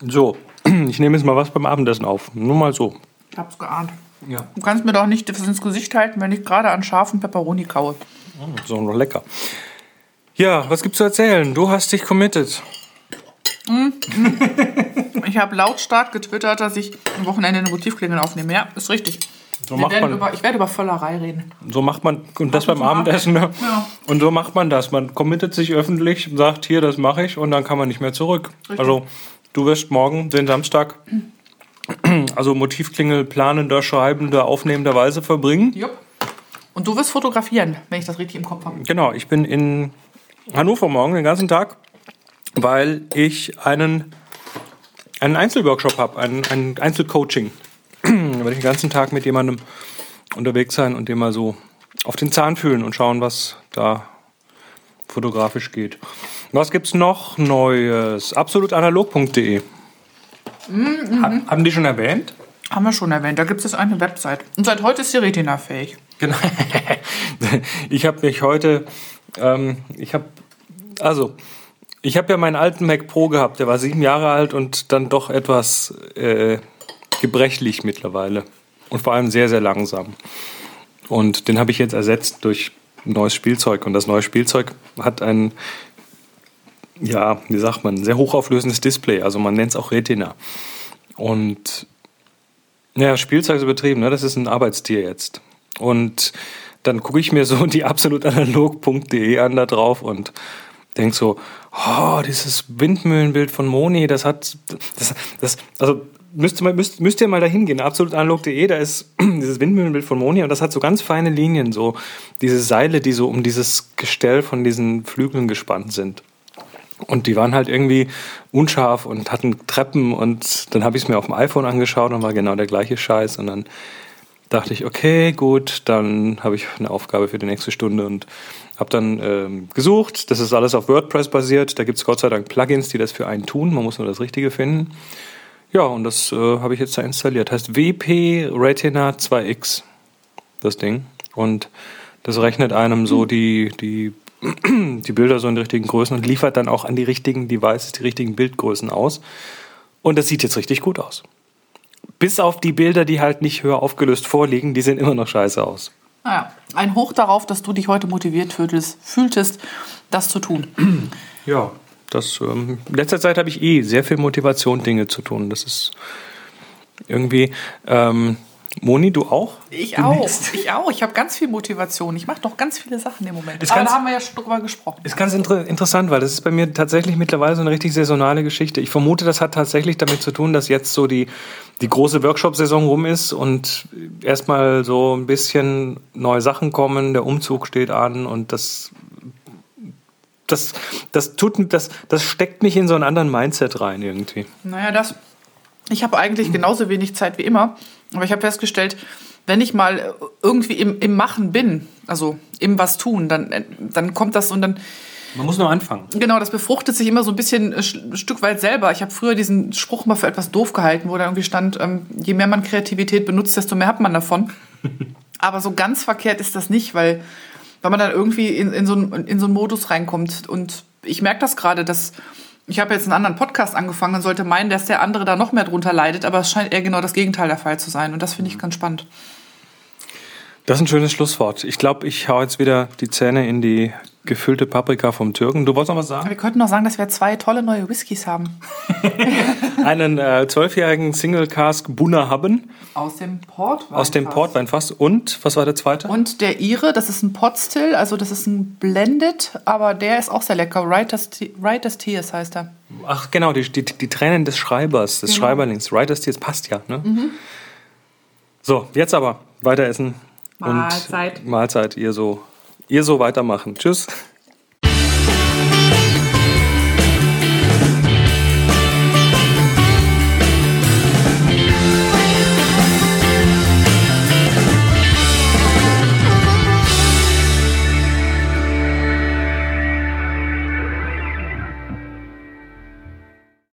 So, ich nehme jetzt mal was beim Abendessen auf. Nur mal so. Ich hab's geahnt. Ja. Du kannst mir doch nicht das ins Gesicht halten, wenn ich gerade an scharfen Peperoni kaue. So, noch lecker. Ja, was gibt's zu erzählen? Du hast dich committed. Ich habe lautstark getwittert, dass ich am Wochenende eine Motivklingel aufnehme. Ja, ist richtig. So macht man, über, ich werde über Völlerei reden. so macht man, und das Ach, beim Abendessen, ne? Ja. Und so macht man das. Man committet sich öffentlich, sagt, hier, das mache ich, und dann kann man nicht mehr zurück. Richtig. Also, du wirst morgen, den Samstag, also Motivklingel planender, schreibender, aufnehmenderweise verbringen. Jupp. Und du wirst fotografieren, wenn ich das richtig im Kopf habe. Genau, ich bin in Hannover morgen den ganzen Tag, weil ich einen, einen Einzelworkshop habe, ein, ein Einzelcoaching. da werde ich den ganzen Tag mit jemandem unterwegs sein und dem mal so auf den Zahn fühlen und schauen, was da fotografisch geht. Was gibt's noch Neues? Absolutanalog.de. Haben- Haben die schon erwähnt? Haben wir schon erwähnt. Da gibt es eine Website. Und seit heute ist die Retina fähig. Genau. Ich habe mich heute, ähm, ich habe, also, ich habe ja meinen alten Mac Pro gehabt, der war sieben Jahre alt und dann doch etwas äh, gebrechlich mittlerweile. Und vor allem sehr, sehr langsam. Und den habe ich jetzt ersetzt durch neues Spielzeug. Und das neue Spielzeug hat ein, ja, wie sagt man, sehr hochauflösendes Display. Also man nennt es auch Retina. Und ja, Spielzeug ist übertrieben, ne? das ist ein Arbeitstier jetzt. Und dann gucke ich mir so die absolutanalog.de an da drauf und denke so, oh, dieses Windmühlenbild von Moni, das hat, das, das also müsst ihr mal, müsst, müsst ihr mal da hingehen, absolutanalog.de, da ist dieses Windmühlenbild von Moni und das hat so ganz feine Linien, so diese Seile, die so um dieses Gestell von diesen Flügeln gespannt sind. Und die waren halt irgendwie unscharf und hatten Treppen und dann habe ich es mir auf dem iPhone angeschaut und war genau der gleiche Scheiß und dann dachte ich, okay, gut, dann habe ich eine Aufgabe für die nächste Stunde und habe dann ähm, gesucht. Das ist alles auf WordPress basiert. Da gibt es Gott sei Dank Plugins, die das für einen tun. Man muss nur das Richtige finden. Ja, und das äh, habe ich jetzt da installiert. Heißt WP Retina 2X, das Ding. Und das rechnet einem so die, die, die Bilder so in die richtigen Größen und liefert dann auch an die richtigen Devices die richtigen Bildgrößen aus. Und das sieht jetzt richtig gut aus. Bis auf die Bilder, die halt nicht höher aufgelöst vorliegen, die sehen immer noch scheiße aus. Naja, ein Hoch darauf, dass du dich heute motiviert fühltest, fühltest das zu tun. Ja, das ähm, in letzter Zeit habe ich eh sehr viel Motivation, Dinge zu tun. Das ist irgendwie. Ähm, Moni, du auch? Ich Du auch. Ich auch. Ich habe ganz viel Motivation. Ich mache doch ganz viele Sachen im Moment. Ist Aber ganz- da haben wir ja schon drüber gesprochen. Ist ganz inter interessant, weil das ist bei mir tatsächlich mittlerweile so eine richtig saisonale Geschichte. Ich vermute, das hat tatsächlich damit zu tun, dass jetzt so die, die große Workshop-Saison rum ist und erstmal so ein bisschen neue Sachen kommen, der Umzug steht an und das, das, das tut, das, das steckt mich in so einen anderen Mindset rein irgendwie. Naja, das. Ich habe eigentlich genauso wenig Zeit wie immer. Aber ich habe festgestellt, wenn ich mal irgendwie im, im Machen bin, also im was tun, dann, dann kommt das und dann, Man muss nur anfangen. genau, das befruchtet sich immer so ein bisschen äh, ein Stück weit selber. Ich habe früher diesen Spruch mal für etwas doof gehalten, wo da irgendwie stand, ähm, je mehr man Kreativität benutzt, desto mehr hat man davon. Aber so ganz verkehrt ist das nicht, weil, weil man dann irgendwie in, in, so, einen, in so einen Modus reinkommt. Und ich merke das gerade, dass ich habe jetzt einen anderen Podcast angefangen und sollte meinen, dass der andere da noch mehr drunter leidet, aber es scheint eher genau das Gegenteil der Fall zu sein. Und das finde ich ganz spannend. Das ist ein schönes Schlusswort. Ich glaube, ich hau jetzt wieder die Zähne in die gefüllte Paprika vom Türken. Du wolltest noch was sagen? Wir könnten noch sagen, dass wir zwei tolle neue Whiskys haben. Einen äh, zwölfjährigen Single Cask Buna haben Aus dem Portwein. aus dem Portweinfass. Und, was war der zweite? Und der Ire, das ist ein Potstill, also das ist ein Blended, aber der ist auch sehr lecker. Writer's, Te- Writer's Tears heißt er. Ach genau, die, die, die Tränen des Schreibers, des Genau. Schreiberlings. Writers Tears passt ja. Ne? So, jetzt aber weiter essen. Mahlzeit. Und Mahlzeit, ihr so, ihr so weitermachen. Tschüss.